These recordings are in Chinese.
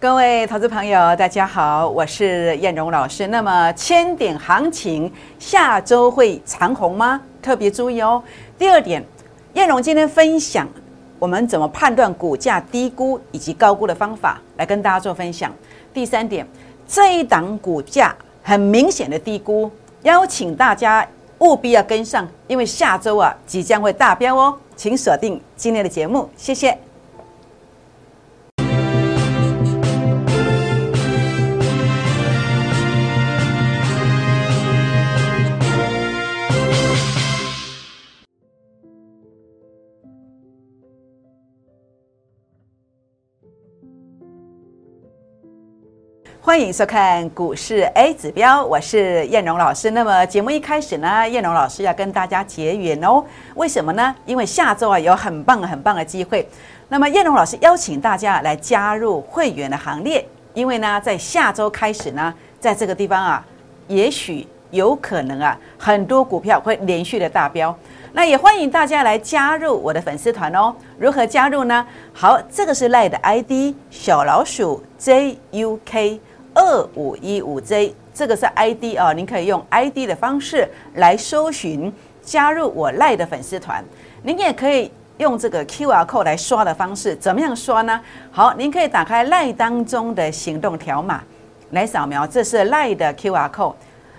各位投资朋友，大家好，我是燕荣老师。那么千点行情下周会长红吗？特别注意哦。第二点，燕荣今天分享我们怎么判断股价低估以及高估的方法，来跟大家做分享。第三点，这一档股价很明显的低估，邀请大家务必要跟上，因为下周啊即将会大飙哦，请锁定今天的节目，谢谢。欢迎收看股市 A 指标，我是燕荣老师。那么节目一开始呢，燕荣老师要跟大家结缘哦。为什么呢？因为下周啊有很棒很棒的机会。那么燕荣老师邀请大家来加入会员的行列，因为呢，在下周开始呢，在这个地方啊，也许有可能啊，很多股票会连续的大飙。那也欢迎大家来加入我的粉丝团哦。如何加入呢？好，这个是赖的 ID 小老鼠 JUK。二五一五 J 这个是 ID 啊，您可以用 ID 的方式来搜寻加入我赖的粉丝团。您也可以用这个 QR code 来刷的方式，怎么样刷呢？好，您可以打开赖当中的行动条码来扫描，这是赖的 QR code。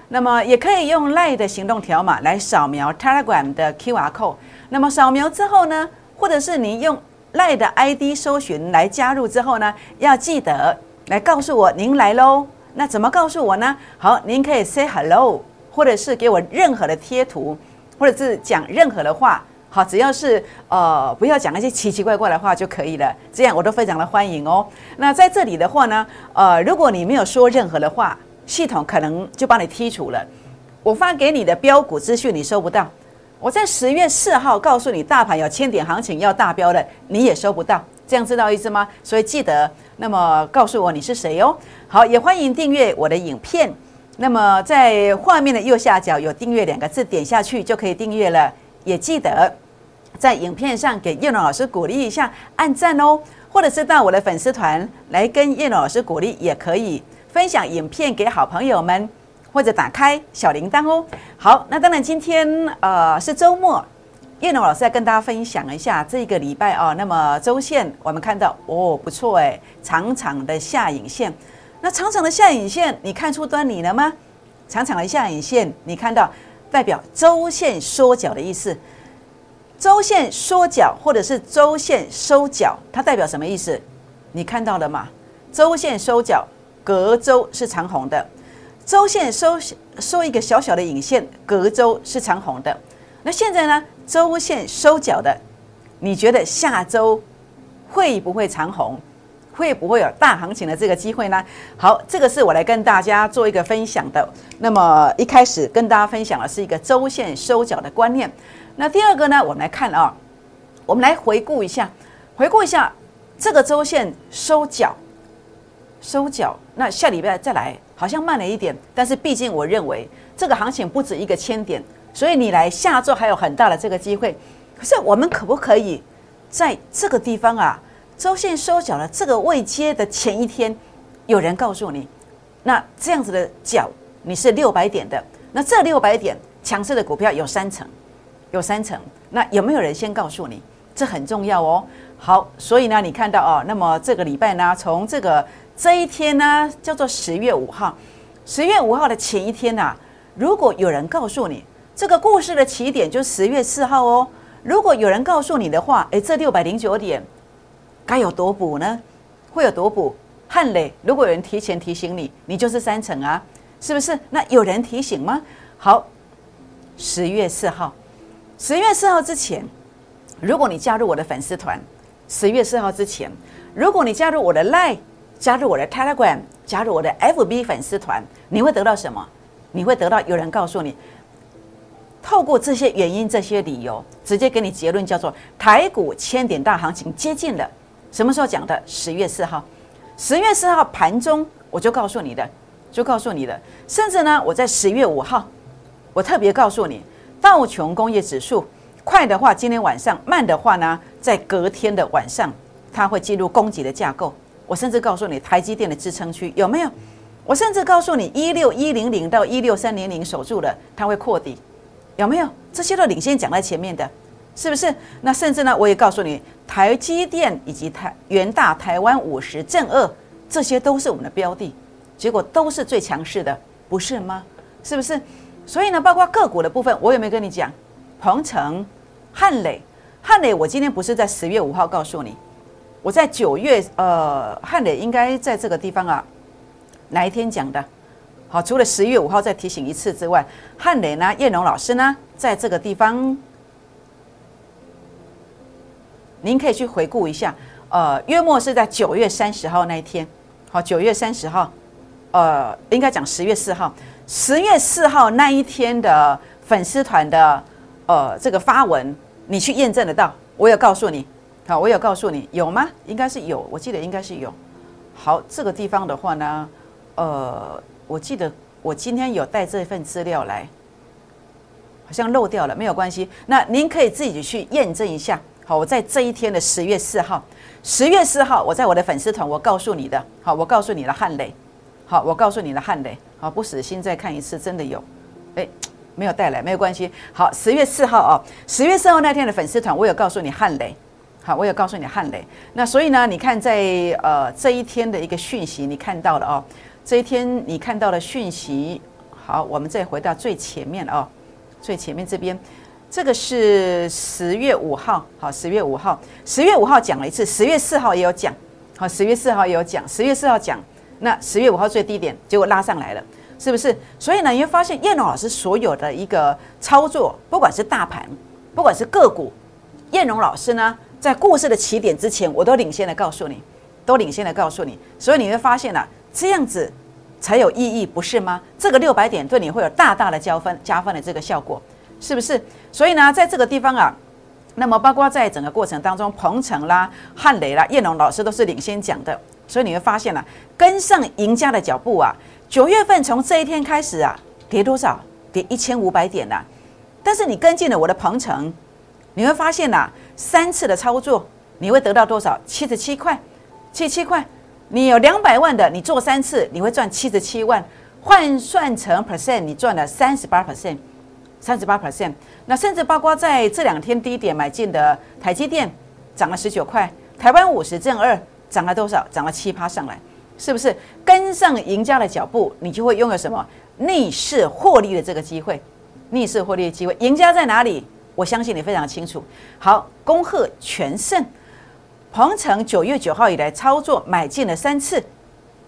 那么也可以用赖的行动条码来扫描 Telegram 的 QR code。那么扫描之后呢，或者是您用赖的 ID 搜寻来加入之后呢，要记得。来告诉我您来喽，那怎么告诉我呢？好，您可以 say hello，或者是给我任何的贴图，或者是讲任何的话，好，只要是呃不要讲那些奇奇怪怪的话就可以了，这样我都非常的欢迎哦。那在这里的话呢，呃，如果你没有说任何的话，系统可能就把你剔除了。我发给你的标股资讯你收不到，我在十月四号告诉你大盘有千点行情要大标的，你也收不到，这样知道意思吗？所以记得。那么告诉我你是谁哦？好，也欢迎订阅我的影片。那么在画面的右下角有订阅两个字，点下去就可以订阅了。也记得在影片上给叶龙老师鼓励一下，按赞哦，或者是到我的粉丝团来跟叶龙老师鼓励，也可以分享影片给好朋友们，或者打开小铃铛哦。好，那当然今天呃是周末。叶龙老师再跟大家分享一下这个礼拜啊，那么周线我们看到哦不错哎，长长的下影线。那长长的下影线，你看出端倪了吗？长长的下影线，你看到代表周线缩脚的意思。周线缩脚或者是周线收脚，它代表什么意思？你看到了吗？周线收脚，隔周是长红的；周线收收一个小小的影线，隔周是长红的。那现在呢？周线收脚的，你觉得下周会不会长红？会不会有大行情的这个机会呢？好，这个是我来跟大家做一个分享的。那么一开始跟大家分享的是一个周线收脚的观念。那第二个呢，我们来看啊，我们来回顾一下，回顾一下这个周线收脚，收脚。那下礼拜再来，好像慢了一点，但是毕竟我认为这个行情不止一个千点。所以你来下周还有很大的这个机会，可是我们可不可以在这个地方啊，周线收脚的这个未接的前一天，有人告诉你，那这样子的脚你是六百点的，那这六百点强势的股票有三成，有三成，那有没有人先告诉你？这很重要哦。好，所以呢，你看到哦，那么这个礼拜呢，从这个这一天呢，叫做十月五号，十月五号的前一天呐，如果有人告诉你。这个故事的起点就是十月四号哦。如果有人告诉你的话，诶，这六百零九点该有多补呢？会有多补？汉磊，如果有人提前提醒你，你就是三成啊，是不是？那有人提醒吗？好，十月四号，十月四号之前，如果你加入我的粉丝团，十月四号之前，如果你加入我的 Line，加入我的 Telegram，加入我的 FB 粉丝团，你会得到什么？你会得到有人告诉你。透过这些原因、这些理由，直接给你结论，叫做台股千点大行情接近了。什么时候讲的？十月四号，十月四号盘中我就告诉你的，就告诉你的。甚至呢，我在十月五号，我特别告诉你，道琼工业指数快的话今天晚上，慢的话呢，在隔天的晚上，它会进入攻击的架构，我甚至告诉你台积电的支撑区有没有？我甚至告诉你一六一零零到一六三零零守住了，它会扩底，有没有？这些都领先讲在前面的，是不是？那甚至呢，我也告诉你台积电以及台元大台湾五十正二，这些都是我们的标的，结果都是最强势的，不是吗？是不是？所以呢，包括个股的部分，我有没有跟你讲？鹏程、汉磊、汉磊，我今天不是在十月五号告诉你，我在九月，呃，汉磊应该在这个地方啊。哪一天讲的？好，除了十月五号再提醒一次之外，汉磊呢？叶龙老师呢？在这个地方，您可以去回顾一下。呃，约莫是在九月三十号那一天。好，九月三十号，呃，应该讲十月四号。十月四号那一天的粉丝团的呃这个发文，你去验证得到？我有告诉你，好，我有告诉你，有吗？应该是有，我记得应该是有。好，这个地方的话呢？呃，我记得我今天有带这份资料来，好像漏掉了，没有关系。那您可以自己去验证一下。好，我在这一天的十月四号，十月四号，我在我的粉丝团，我告诉你的。好，我告诉你的汉雷。好，我告诉你的汉雷。好，不死心再看一次，真的有。哎，没有带来，没有关系。好，十月四号哦，十月四号那天的粉丝团，我有告诉你汉雷。好，我有告诉你汉雷。那所以呢，你看在呃这一天的一个讯息，你看到了哦。这一天你看到的讯息，好，我们再回到最前面哦，最前面这边，这个是十月五号，好，十月五号，十月五号讲了一次，十月四号也有讲，好，十月四号也有讲，十月四号讲，那十月五号最低点，结果拉上来了，是不是？所以呢，你会发现燕龙老师所有的一个操作，不管是大盘，不管是个股，燕龙老师呢，在故事的起点之前，我都领先的告诉你，都领先的告诉你，所以你会发现呢，这样子。才有意义，不是吗？这个六百点对你会有大大的加分、加分的这个效果，是不是？所以呢，在这个地方啊，那么包括在整个过程当中，鹏程啦、汉雷啦、叶龙老师都是领先讲的，所以你会发现啊，跟上赢家的脚步啊，九月份从这一天开始啊，跌多少？跌一千五百点呐。但是你跟进了我的鹏程，你会发现呐，三次的操作，你会得到多少？七十七块，七十七块。你有两百万的，你做三次，你会赚七十七万，换算成 percent，你赚了三十八 percent，三十八 percent。那甚至包括在这两天低点买进的台积电，涨了十九块，台湾五十正二涨了多少？涨了七趴上来，是不是跟上赢家的脚步，你就会拥有什么逆势获利的这个机会？逆势获利的机会，赢家在哪里？我相信你非常清楚。好，恭贺全胜。鹏程九月九号以来操作买进了三次，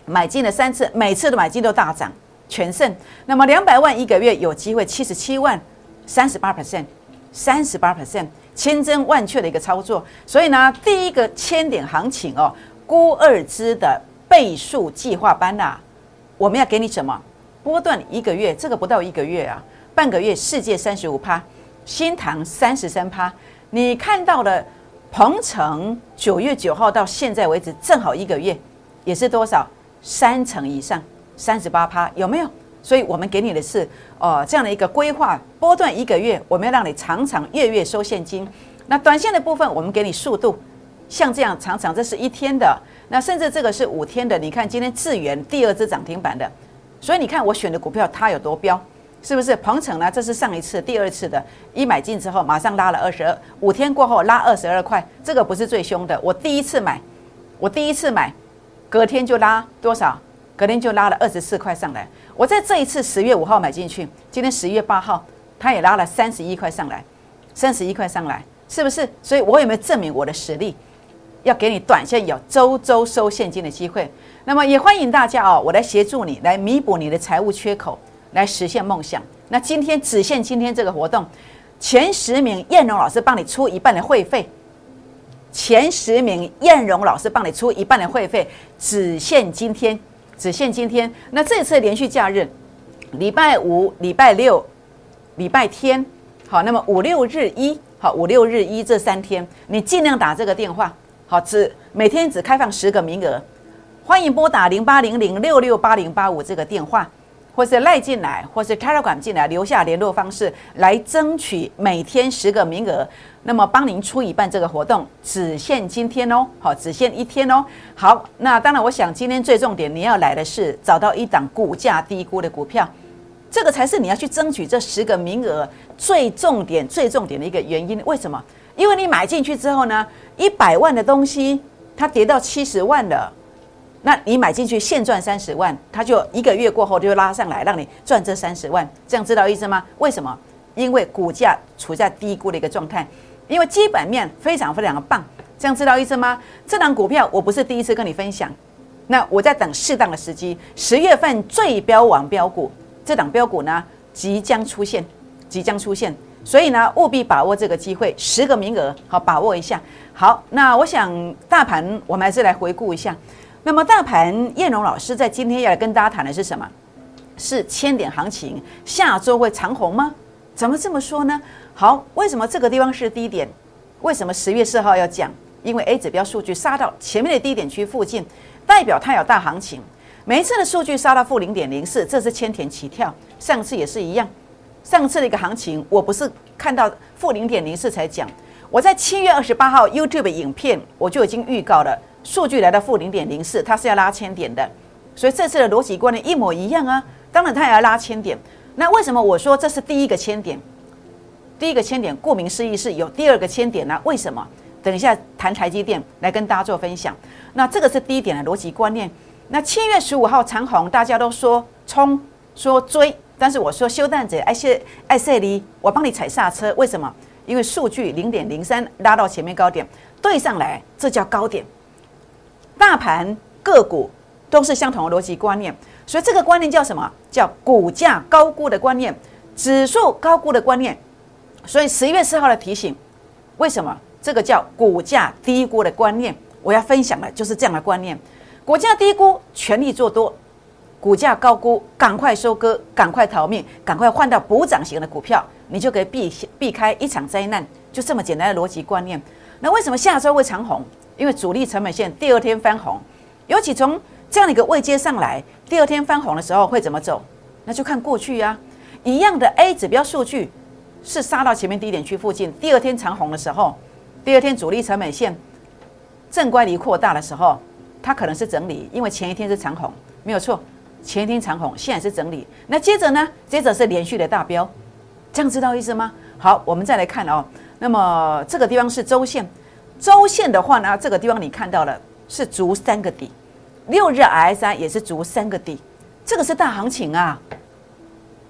买进了三次，每次的买进都大涨，全胜。那么两百万一个月有机会七十七万，三十八 percent，三十八 percent，千真万确的一个操作。所以呢，第一个千点行情哦，估二支的倍数计划班呐，我们要给你什么？波段一个月，这个不到一个月啊，半个月世界三十五趴，新塘三十三趴，你看到的。鹏程九月九号到现在为止，正好一个月，也是多少三成以上，三十八趴有没有？所以我们给你的是哦这样的一个规划波段一个月，我们要让你常常月月收现金。那短线的部分，我们给你速度，像这样常常这是一天的，那甚至这个是五天的。你看今天智源第二只涨停板的，所以你看我选的股票它有多标。是不是鹏程呢？这是上一次、第二次的，一买进之后马上拉了二十二，五天过后拉二十二块，这个不是最凶的。我第一次买，我第一次买，隔天就拉多少？隔天就拉了二十四块上来。我在这一次十月五号买进去，今天十月八号，它也拉了三十一块上来，三十一块上来，是不是？所以我有没有证明我的实力？要给你短线有周周收现金的机会。那么也欢迎大家哦，我来协助你，来弥补你的财务缺口。来实现梦想。那今天只限今天这个活动，前十名燕荣老师帮你出一半的会费。前十名燕荣老师帮你出一半的会费，只限今天，只限今天。那这次连续假日，礼拜五、礼拜六、礼拜天，好，那么五六日一，好，五六日一这三天，你尽量打这个电话，好，只每天只开放十个名额，欢迎拨打零八零零六六八零八五这个电话。或是赖进来，或是 Telegram 进来，留下联络方式来争取每天十个名额。那么帮您出一半这个活动，只限今天哦，好，只限一天哦。好，那当然，我想今天最重点你要来的是找到一档股价低估的股票，这个才是你要去争取这十个名额最重点、最重点的一个原因。为什么？因为你买进去之后呢，一百万的东西它跌到七十万了。那你买进去现赚三十万，它就一个月过后就拉上来，让你赚这三十万，这样知道意思吗？为什么？因为股价处在低估的一个状态，因为基本面非常非常的棒，这样知道意思吗？这档股票我不是第一次跟你分享，那我在等适当的时机，十月份最标王标股，这档标股呢即将出现，即将出现，所以呢务必把握这个机会，十个名额好把握一下。好，那我想大盘我们还是来回顾一下。那么大盘，燕荣老师在今天要来跟大家谈的是什么？是千点行情，下周会长红吗？怎么这么说呢？好，为什么这个地方是低点？为什么十月四号要讲？因为 A 指标数据杀到前面的低点区附近，代表它有大行情。每一次的数据杀到负零点零四，这是千点起跳。上次也是一样，上次的一个行情，我不是看到负零点零四才讲，我在七月二十八号 YouTube 影片我就已经预告了。数据来到负零点零四，它是要拉千点的，所以这次的逻辑观念一模一样啊。当然它也要拉千点，那为什么我说这是第一个千点？第一个千点，顾名思义是有第二个千点呢？为什么？等一下谈台积电来跟大家做分享。那这个是第一点的逻辑观念。那七月十五号长虹，大家都说冲说追，但是我说休蛋者爱谢爱塞离，我帮你踩刹车。为什么？因为数据零点零三拉到前面高点对上来，这叫高点。大盘个股都是相同的逻辑观念，所以这个观念叫什么？叫股价高估的观念，指数高估的观念。所以十一月四号的提醒，为什么这个叫股价低估的观念？我要分享的就是这样的观念：股价低估，全力做多；股价高估，赶快收割，赶快逃命，赶快换到补涨型的股票，你就可以避避开一场灾难。就这么简单的逻辑观念。那为什么下周会长红？因为主力成本线第二天翻红，尤其从这样的一个位阶上来，第二天翻红的时候会怎么走？那就看过去呀，一样的 A 指标数据是杀到前面低点区附近，第二天长红的时候，第二天主力成本线正乖离扩大的时候，它可能是整理，因为前一天是长红，没有错，前一天长红，现在是整理。那接着呢？接着是连续的大标，这样知道意思吗？好，我们再来看哦，那么这个地方是周线。周线的话呢，这个地方你看到了是足三个底，六日 RSI 也是足三个底，这个是大行情啊！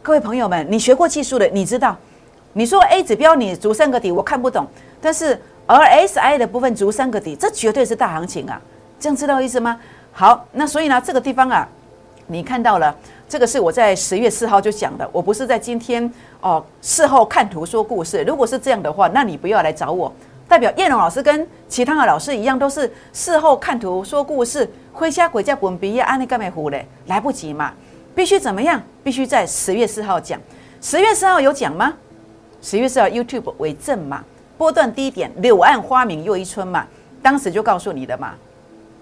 各位朋友们，你学过技术的，你知道，你说 A 指标你足三个底，我看不懂，但是 RSI 的部分足三个底，这绝对是大行情啊！这样知道意思吗？好，那所以呢，这个地方啊，你看到了，这个是我在十月四号就讲的，我不是在今天哦事后看图说故事。如果是这样的话，那你不要来找我。代表叶龙老师跟其他的老师一样，都是事后看图说故事，挥瞎鬼叫本毕业安利干美糊嘞，来不及嘛，必须怎么样？必须在十月四号讲。十月四号有讲吗？十月四号 YouTube 为证嘛，波段低点柳暗花明又一村嘛，当时就告诉你的嘛，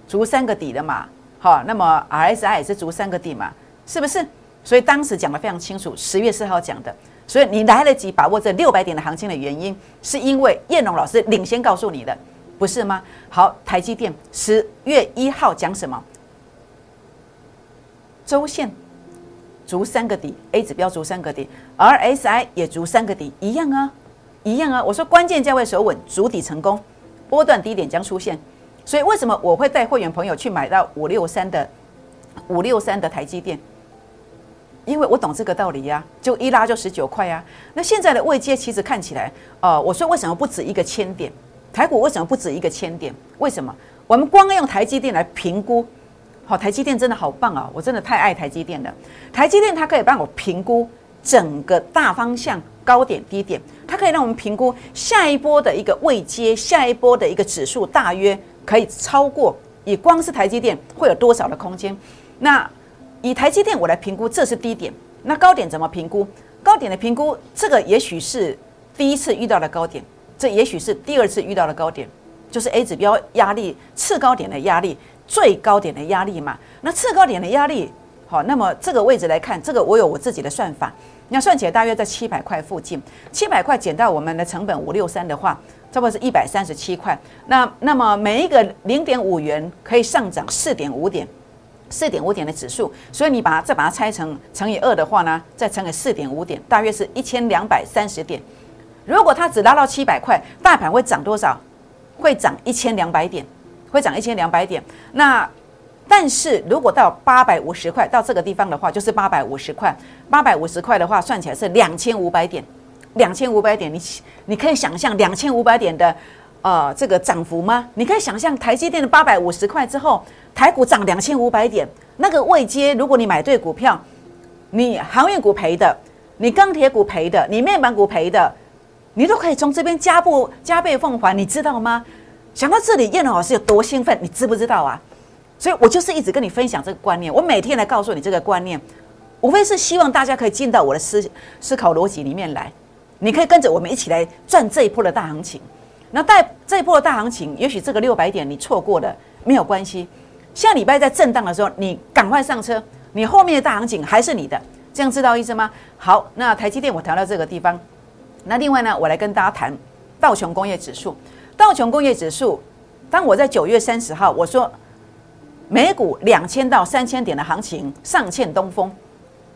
足三个底的嘛，好，那么 RSI 也是足三个底嘛，是不是？所以当时讲的非常清楚，十月四号讲的。所以你来得及把握这六百点的行情的原因，是因为燕龙老师领先告诉你的，不是吗？好，台积电十月一号讲什么？周线足三个底，A 指标足三个底，RSI 也足三个底，一样啊，一样啊。我说关键价位守稳，足底成功，波段低点将出现。所以为什么我会带会员朋友去买到五六三的五六三的台积电？因为我懂这个道理呀，就一拉就十九块呀。那现在的位阶其实看起来，呃，我说为什么不止一个千点？台股为什么不止一个千点？为什么？我们光用台积电来评估，好，台积电真的好棒啊！我真的太爱台积电了。台积电它可以帮我评估整个大方向高点低点，它可以让我们评估下一波的一个位阶，下一波的一个指数大约可以超过，以光是台积电会有多少的空间？那。以台积电我来评估，这是低点。那高点怎么评估？高点的评估，这个也许是第一次遇到的高点，这也许是第二次遇到的高点，就是 A 指标压力次高点的压力，最高点的压力嘛。那次高点的压力好，那么这个位置来看，这个我有我自己的算法，那算起来大约在七百块附近，七百块减到我们的成本五六三的话，差不多是一百三十七块。那那么每一个零点五元可以上涨四点五点，四点五点的指数，所以你把它再把它拆成乘以二的话呢，再乘以四点五点，大约是一千两百三十点。如果它只拉到七百块，大盘会涨多少？会涨一千两百点，会涨一千两百点。那但是如果到八百五十块到这个地方的话，就是八百五十块。八百五十块的话，算起来是两千五百点，两千五百点。你你可以想象两千五百点的呃这个涨幅吗？你可以想象台积电的八百五十块之后，台股涨两千五百点，那个未接，如果你买对股票，你航运股赔的，你钢铁股赔的，你面板股赔的。你都可以从这边加步加倍奉还，你知道吗？想到这里，燕龙老师有多兴奋，你知不知道啊？所以我就是一直跟你分享这个观念，我每天来告诉你这个观念，无非是希望大家可以进到我的思思考逻辑里面来，你可以跟着我们一起来赚这一波的大行情。那带这一波的大行情，也许这个六百点你错过了没有关系，下礼拜在震荡的时候，你赶快上车，你后面的大行情还是你的，这样知道意思吗？好，那台积电我调到这个地方。那另外呢，我来跟大家谈道琼工业指数。道琼工业指数，当我在九月三十号我说美股两千到三千点的行情上欠东风，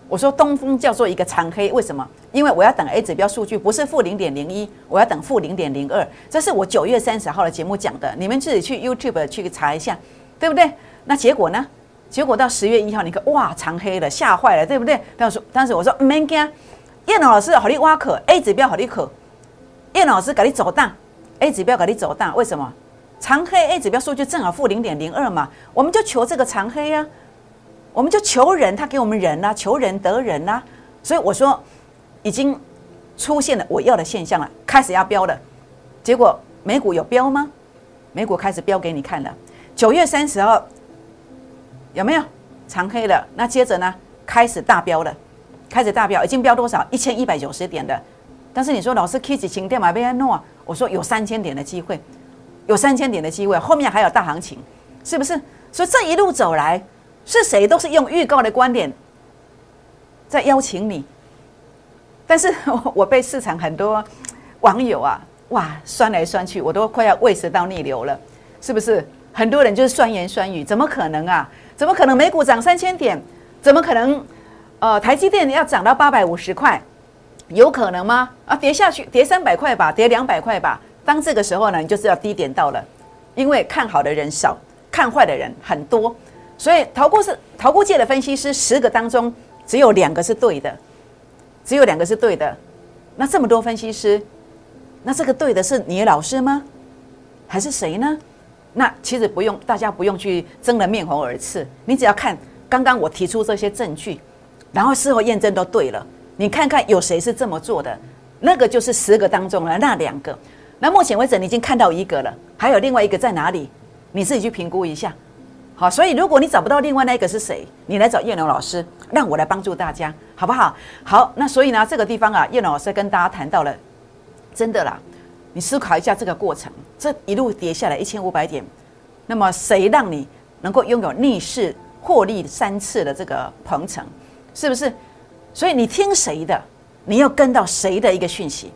我说东风叫做一个长黑，为什么？因为我要等 A 指标数据不是负零点零一，我要等负零点零二，这是我九月三十号的节目讲的，你们自己去 YouTube 去查一下，对不对？那结果呢？结果到十月一号，你看哇，长黑了，吓坏了，对不对？当时当时我说没惊。叶老师好你挖可 A 指标好你可，叶老师给你走大，A 指标给你走大，为什么？长黑 A 指标数据正好负零点零二嘛，我们就求这个长黑呀，我们就求人，他给我们人呐，求人得人呐，所以我说已经出现了我要的现象了，开始要标了，结果美股有标吗？美股开始标给你看了，九月三十号有没有长黑了？那接着呢，开始大标了。开始大标，已经标多少？一千一百九十点的。但是你说老师 K 值情电买贝安诺，我说有三千点的机会，有三千点的机会，后面还有大行情，是不是？所以这一路走来，是谁都是用预告的观点在邀请你。但是 我被市场很多网友啊，哇，酸来酸去，我都快要胃食道逆流了，是不是？很多人就是酸言酸语，怎么可能啊？怎么可能美股涨三千点？怎么可能？呃，台积电要涨到八百五十块，有可能吗？啊，跌下去，跌三百块吧，跌两百块吧。当这个时候呢，你就知道低点到了，因为看好的人少，看坏的人很多，所以淘股是淘股界的分析师，十个当中只有两个是对的，只有两个是对的。那这么多分析师，那这个对的是你的老师吗？还是谁呢？那其实不用，大家不用去争得面红耳赤，你只要看刚刚我提出这些证据。然后事后验证都对了，你看看有谁是这么做的？那个就是十个当中的那两个。那目前为止你已经看到一个了，还有另外一个在哪里？你自己去评估一下。好，所以如果你找不到另外那个是谁，你来找叶龙老师，让我来帮助大家，好不好？好，那所以呢，这个地方啊，叶龙老师跟大家谈到了，真的啦，你思考一下这个过程，这一路跌下来一千五百点，那么谁让你能够拥有逆势获利三次的这个鹏程？是不是？所以你听谁的，你要跟到谁的一个讯息。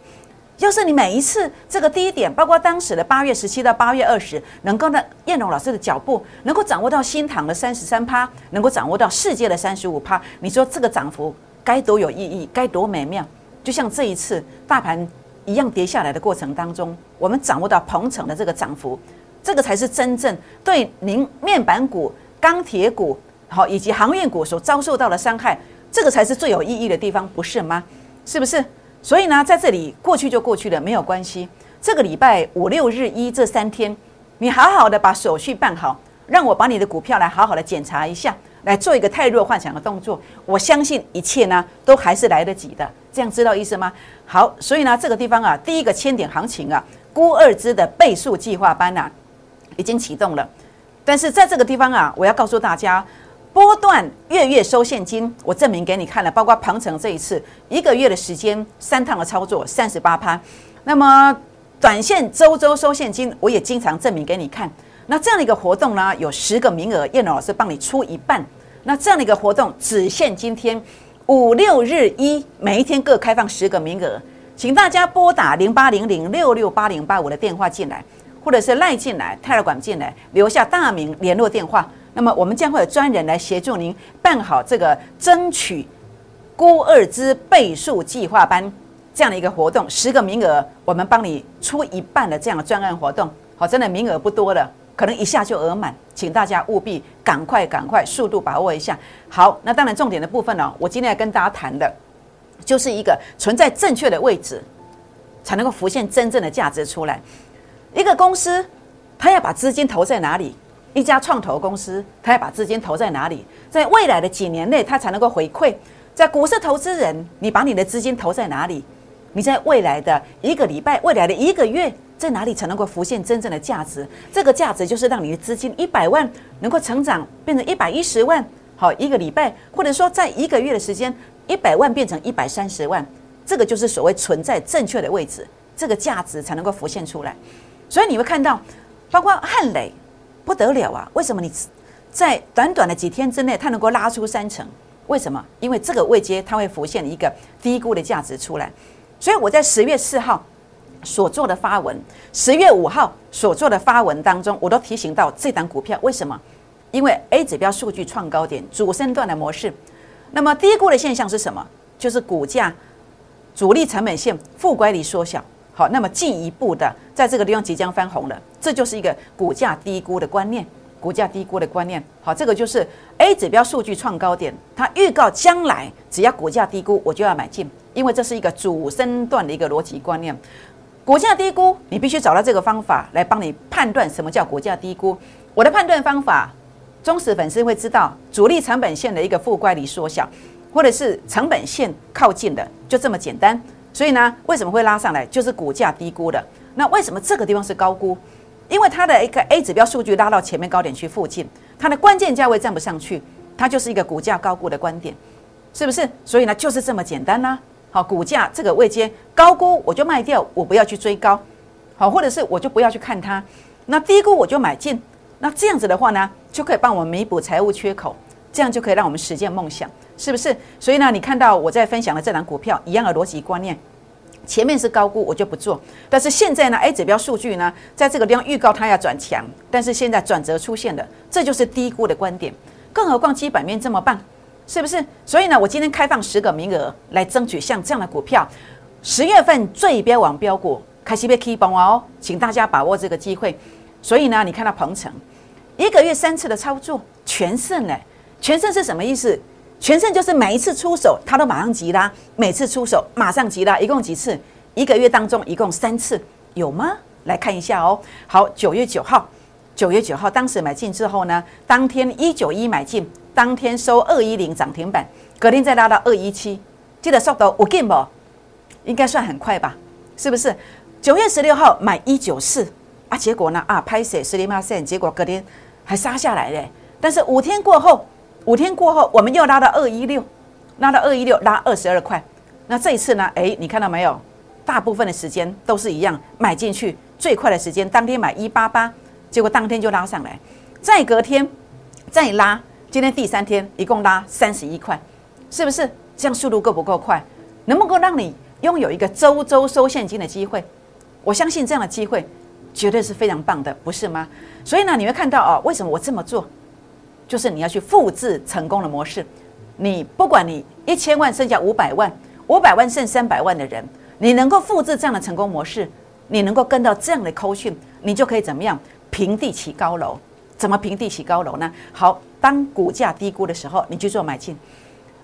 要是你每一次这个低点，包括当时的八月十七到八月二十，能够呢燕龙老师的脚步，能够掌握到新塘的三十三趴，能够掌握到世界的三十五趴，你说这个涨幅该多有意义，该多美妙？就像这一次大盘一样跌下来的过程当中，我们掌握到鹏程的这个涨幅，这个才是真正对您面板股、钢铁股。好，以及航运股所遭受到的伤害，这个才是最有意义的地方，不是吗？是不是？所以呢，在这里过去就过去了，没有关系。这个礼拜五六日一这三天，你好好的把手续办好，让我把你的股票来好好的检查一下，来做一个太弱幻想的动作。我相信一切呢，都还是来得及的。这样知道意思吗？好，所以呢，这个地方啊，第一个千点行情啊，估二支的倍数计划班呐，已经启动了。但是在这个地方啊，我要告诉大家。波段月月收现金，我证明给你看了，包括鹏程这一次一个月的时间三趟的操作，三十八趴。那么短线周周收现金，我也经常证明给你看。那这样的一个活动呢，有十个名额，燕老师帮你出一半，那这样的一个活动只限今天五六日一，每一天各开放十个名额，请大家拨打零八零零六六八零八五的电话进来，或者是赖进来、泰尔管进来，留下大名、联络电话。那么我们将会有专人来协助您办好这个争取孤二之倍数计划班这样的一个活动，十个名额，我们帮你出一半的这样的专案活动。好，真的名额不多了。可能一下就额满，请大家务必赶快赶快速度把握一下。好，那当然重点的部分呢，我今天要跟大家谈的，就是一个存在正确的位置，才能够浮现真正的价值出来。一个公司，它要把资金投在哪里？一家创投公司，它要把资金投在哪里？在未来的几年内，它才能够回馈。在股市投资人，你把你的资金投在哪里？你在未来的一个礼拜，未来的一个月。在哪里才能够浮现真正的价值？这个价值就是让你的资金一百万能够成长变成一百一十万，好一个礼拜，或者说在一个月的时间，一百万变成一百三十万，这个就是所谓存在正确的位置，这个价值才能够浮现出来。所以你会看到，包括汉磊不得了啊！为什么你在短短的几天之内，它能够拉出三成？为什么？因为这个位阶它会浮现一个低估的价值出来。所以我在十月四号。所做的发文，十月五号所做的发文当中，我都提醒到这档股票为什么？因为 A 指标数据创高点，主升段的模式。那么低估的现象是什么？就是股价主力成本线负乖离缩小。好，那么进一步的在这个地方即将翻红了，这就是一个股价低估的观念。股价低估的观念。好，这个就是 A 指标数据创高点，它预告将来只要股价低估，我就要买进，因为这是一个主升段的一个逻辑观念。股价低估，你必须找到这个方法来帮你判断什么叫股价低估。我的判断方法，忠实粉丝会知道，主力成本线的一个负乖离缩小，或者是成本线靠近的，就这么简单。所以呢，为什么会拉上来，就是股价低估的。那为什么这个地方是高估？因为它的一个 A 指标数据拉到前面高点区附近，它的关键价位站不上去，它就是一个股价高估的观点，是不是？所以呢，就是这么简单啦。好，股价这个位阶高估我就卖掉，我不要去追高，好，或者是我就不要去看它。那低估我就买进，那这样子的话呢，就可以帮我们弥补财务缺口，这样就可以让我们实现梦想，是不是？所以呢，你看到我在分享的这档股票一样的逻辑观念，前面是高估我就不做，但是现在呢，A 指标数据呢，在这个地方预告它要转强，但是现在转折出现了，这就是低估的观点，更何况基本面这么棒。是不是？所以呢，我今天开放十个名额来争取像这样的股票。十月份最标王标股开始被 key 崩哦，请大家把握这个机会。所以呢，你看到鹏程一个月三次的操作全胜嘞，全胜是什么意思？全胜就是每一次出手它都马上急拉，每次出手马上急拉，一共几次？一个月当中一共三次，有吗？来看一下哦。好，九月九号，九月九号当时买进之后呢，当天一九一买进。当天收二一零涨停板，隔天再拉到二一七，记得速度我进不？应该算很快吧？是不是？九月十六号买一九四啊，结果呢啊，拍死十零八线，结果隔天还杀下来嘞。但是五天过后，五天过后，我们又拉到二一六，拉到二一六，拉二十二块。那这一次呢？哎，你看到没有？大部分的时间都是一样，买进去最快的时间，当天买一八八，结果当天就拉上来，再隔天再拉。今天第三天，一共拉三十一块，是不是这样速度够不够快？能不能够让你拥有一个周周收现金的机会？我相信这样的机会绝对是非常棒的，不是吗？所以呢，你会看到哦，为什么我这么做？就是你要去复制成功的模式。你不管你一千万剩下五百万，五百万剩三百万的人，你能够复制这样的成功模式，你能够跟到这样的扣讯，你就可以怎么样平地起高楼？怎么平地起高楼呢？好。当股价低估的时候，你去做买进。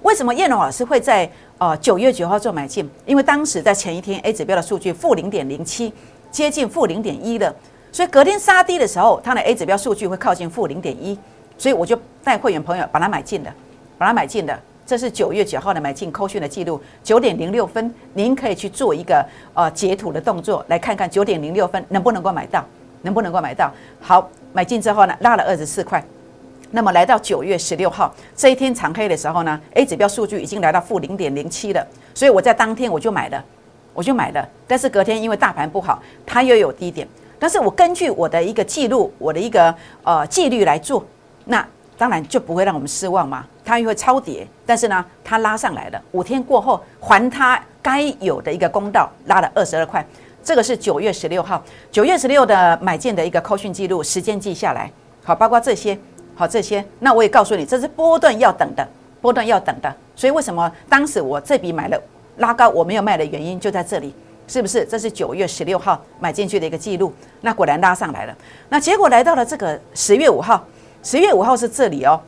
为什么叶龙老师会在呃九月九号做买进？因为当时在前一天 A 指标的数据负零点零七，接近负零点一了，所以隔天杀低的时候，它的 A 指标数据会靠近负零点一，所以我就带会员朋友把它买进的，把它买进的。这是九月九号的买进扣讯的记录，九点零六分，您可以去做一个呃截图的动作，来看看九点零六分能不能够买到，能不能够买到。好，买进之后呢，拉了二十四块。那么来到九月十六号这一天长黑的时候呢，A 指标数据已经来到负零点零七了，所以我在当天我就买了，我就买了。但是隔天因为大盘不好，它又有低点，但是我根据我的一个记录，我的一个呃纪律来做，那当然就不会让我们失望嘛。它又会超跌，但是呢，它拉上来了，五天过后还它该有的一个公道，拉了二十二块。这个是九月十六号，九月十六的买进的一个扣讯记录，时间记下来。好，包括这些，好这些，那我也告诉你，这是波段要等的，波段要等的。所以为什么当时我这笔买了拉高，我没有卖的原因就在这里，是不是？这是九月十六号买进去的一个记录，那果然拉上来了。那结果来到了这个十月五号，十月五号是这里哦，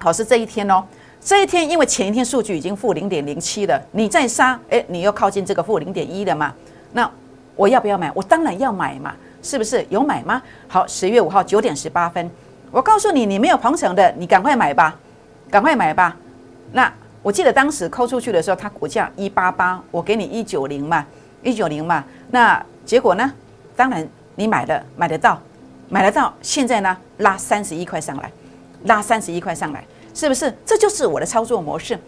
好是这一天哦，这一天因为前一天数据已经负零点零七了，你再杀，哎，你又靠近这个负零点一了嘛？那我要不要买？我当然要买嘛，是不是？有买吗？好，十月五号九点十八分，我告诉你，你没有鹏程的，你赶快买吧，赶快买吧。那我记得当时扣出去的时候，它股价一八八，我给你一九零嘛，一九零嘛。那结果呢？当然你买了，买得到，买得到。现在呢，拉三十一块上来，拉三十一块上来，是不是？这就是我的操作模式。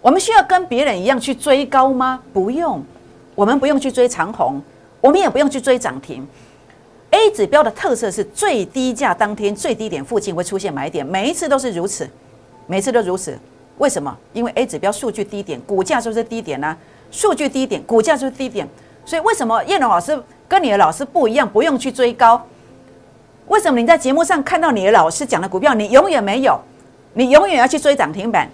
我们需要跟别人一样去追高吗？不用，我们不用去追长虹。我们也不用去追涨停，A 指标的特色是最低价当天最低点附近会出现买点，每一次都是如此，每次都如此。为什么？因为 A 指标数据低点，股价就是低点呢？数据低点，股价就是低点。所以为什么叶龙老师跟你的老师不一样？不用去追高。为什么你在节目上看到你的老师讲的股票，你永远没有？你永远要去追涨停板，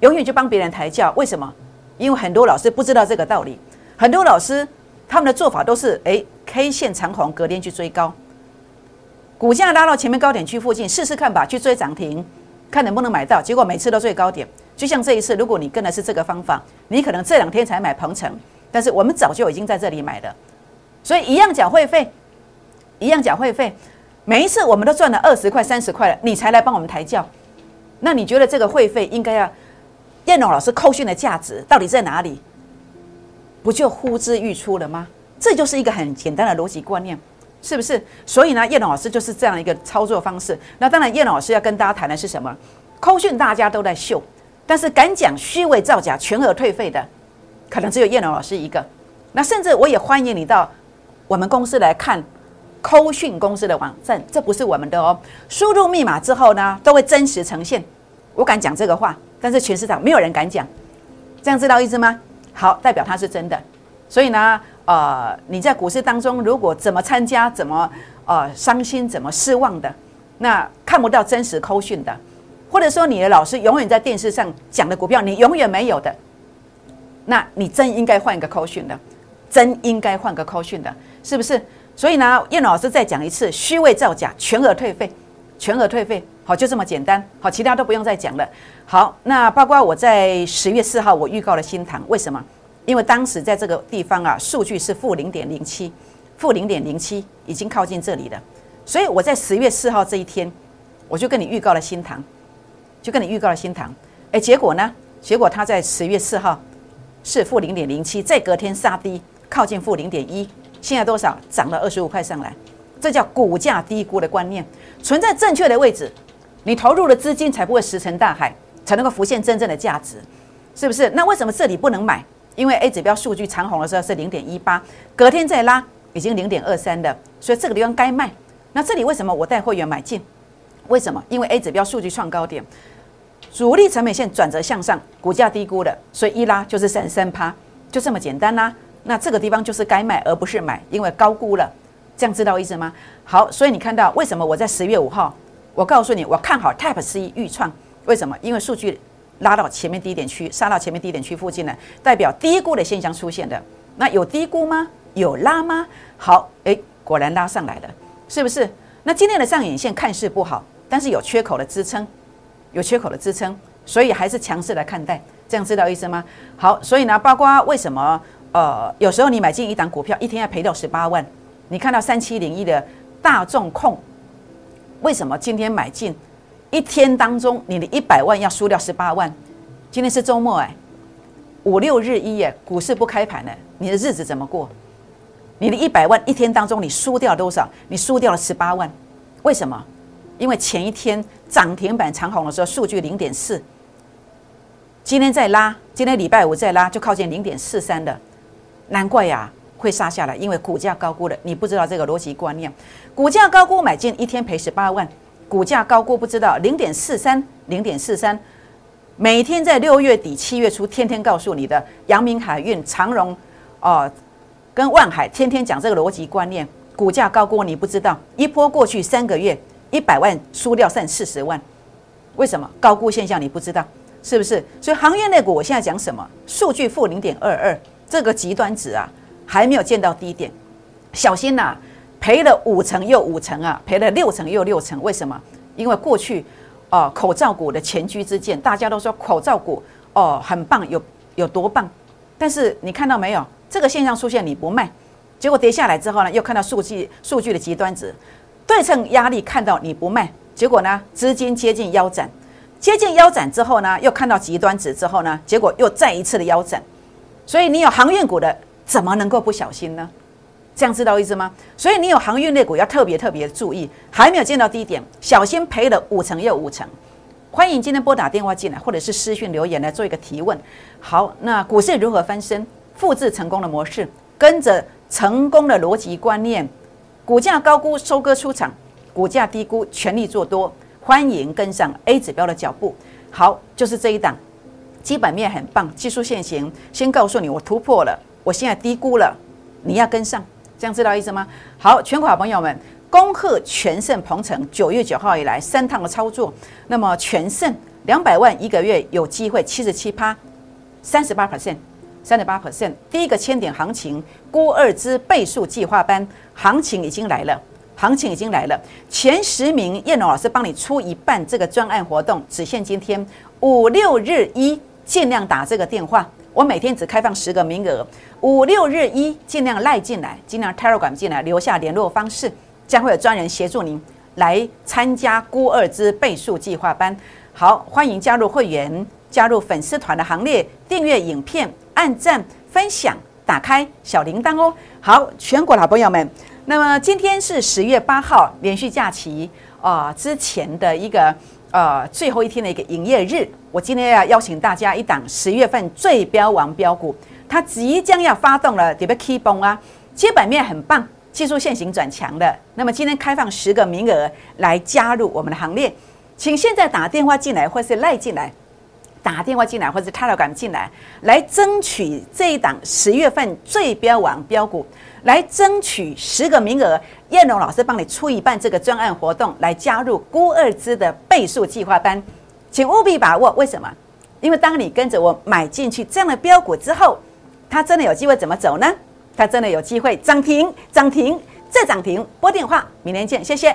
永远去帮别人抬轿？为什么？因为很多老师不知道这个道理，很多老师。他们的做法都是哎，K 线长红，隔天去追高，股价拉到前面高点区附近试试看吧，去追涨停，看能不能买到。结果每次都最高点，就像这一次，如果你跟的是这个方法，你可能这两天才买鹏程，但是我们早就已经在这里买了，所以一样缴会费，一样缴会费，每一次我们都赚了二十块、三十块了，你才来帮我们抬轿，那你觉得这个会费应该要燕龙老师扣讯的价值到底在哪里？不就呼之欲出了吗？这就是一个很简单的逻辑观念，是不是？所以呢，叶老师就是这样一个操作方式。那当然，叶老师要跟大家谈的是什么？扣讯大家都在秀，但是敢讲虚伪造假、全额退费的，可能只有叶老师一个。那甚至我也欢迎你到我们公司来看扣讯公司的网站，这不是我们的哦。输入密码之后呢，都会真实呈现。我敢讲这个话，但是全市场没有人敢讲，这样知道意思吗？好，代表它是真的，所以呢，呃，你在股市当中，如果怎么参加，怎么呃伤心，怎么失望的，那看不到真实扣讯的，或者说你的老师永远在电视上讲的股票，你永远没有的，那你真应该换一个扣讯的，真应该换个扣讯的，是不是？所以呢，叶老师再讲一次，虚伪造假，全额退费，全额退费。好，就这么简单。好，其他都不用再讲了。好，那包括我在十月四号，我预告了新塘，为什么？因为当时在这个地方啊，数据是负零点零七，负零点零七，已经靠近这里了。所以我在十月四号这一天，我就跟你预告了新塘，就跟你预告了新塘。哎，结果呢？结果它在十月四号是负零点零七，再隔天杀低，靠近负零点一，现在多少？涨了二十五块上来，这叫股价低估的观念，存在正确的位置。你投入的资金才不会石沉大海，才能够浮现真正的价值，是不是？那为什么这里不能买？因为 A 指标数据长红的时候是零点一八，隔天再拉已经零点二三的，所以这个地方该卖。那这里为什么我带会员买进？为什么？因为 A 指标数据创高点，主力成本线转折向上，股价低估了，所以一拉就是三三趴，就这么简单啦。那这个地方就是该卖而不是买，因为高估了，这样知道意思吗？好，所以你看到为什么我在十月五号？我告诉你，我看好 Type C 预创，为什么？因为数据拉到前面低点区，杀到前面低点区附近了，代表低估的现象出现的。那有低估吗？有拉吗？好，诶，果然拉上来了，是不是？那今天的上影线看似不好，但是有缺口的支撑，有缺口的支撑，所以还是强势来看待，这样知道意思吗？好，所以呢，包括为什么？呃，有时候你买进一档股票，一天要赔掉十八万。你看到三七零一的大众控。为什么今天买进一天当中，你的一百万要输掉十八万？今天是周末哎，五六日一耶，股市不开盘了，你的日子怎么过？你的一百万一天当中你输掉多少？你输掉了十八万，为什么？因为前一天涨停板长红的时候数据零点四，今天再拉，今天礼拜五再拉就靠近零点四三的，难怪呀。会杀下来，因为股价高估了。你不知道这个逻辑观念，股价高估买进一天赔十八万，股价高估不知道零点四三，零点四三，每天在六月底七月初天天告诉你的阳明海运、长荣，哦，跟万海天天讲这个逻辑观念，股价高估你不知道，一波过去三个月一百万输掉剩四十万，为什么高估现象你不知道？是不是？所以行业内股我现在讲什么？数据负零点二二，这个极端值啊，还没有见到低点，小心呐！赔了五成又五成啊，赔了六成又六成，为什么？因为过去，哦，口罩股的前车之鉴，大家都说口罩股哦很棒，有有多棒，但是你看到没有？这个现象出现你不卖，结果跌下来之后呢，又看到数据数据的极端值，对称压力看到你不卖，结果呢资金接近腰斩，接近腰斩之后呢，又看到极端值之后呢，结果又再一次的腰斩，所以你有航运股的，怎么能够不小心呢？这样知道意思吗？所以你有航运类股要特别特别注意，还没有见到低点，小心赔了五成又五成。欢迎今天拨打电话进来，或者是私讯留言来做一个提问。好，那股市如何翻身？复制成功的模式，跟着成功的逻辑观念，股价高估收割出场，股价低估全力做多。欢迎跟上 A 指标的脚步。好，就是这一档，基本面很棒，技术线型先告诉你，我突破了，我现在低估了，你要跟上。这样知道意思吗？好，全国好朋友们，恭贺全胜鹏程九月九号以来三趟的操作，那么全胜两百万一个月有机会七十七趴，三十八 percent，三十八 percent，第一个千点行情，郭二之倍数计划班行情已经来了，行情已经来了，前十名叶龙老师帮你出一半这个专案活动，只限今天五六日一，尽量打这个电话。我每天只开放十个名额，五六日一尽量赖进来，尽量 Telegram 进来，留下联络方式，将会有专人协助您来参加孤二之倍数计划班。好，欢迎加入会员，加入粉丝团的行列，订阅影片，按赞分享，打开小铃铛哦。好，全国老朋友们，那么今天是十月八号，连续假期啊之前的一个。呃，最后一天的一个营业日，我今天要邀请大家一档十月份最标王标股，它即将要发动了，特别 key 崩啊，基本面很棒，技术线型转强的。那么今天开放十个名额来加入我们的行列，请现在打电话进来，或是赖进来，打电话进来，或者 Telegram 进来，来争取这一档十月份最标王标股。来争取十个名额，燕龙老师帮你出一半这个专案活动，来加入孤二之的倍数计划班，请务必把握。为什么？因为当你跟着我买进去这样的标股之后，它真的有机会怎么走呢？它真的有机会涨停、涨停再涨停。拨电话，明天见，谢谢。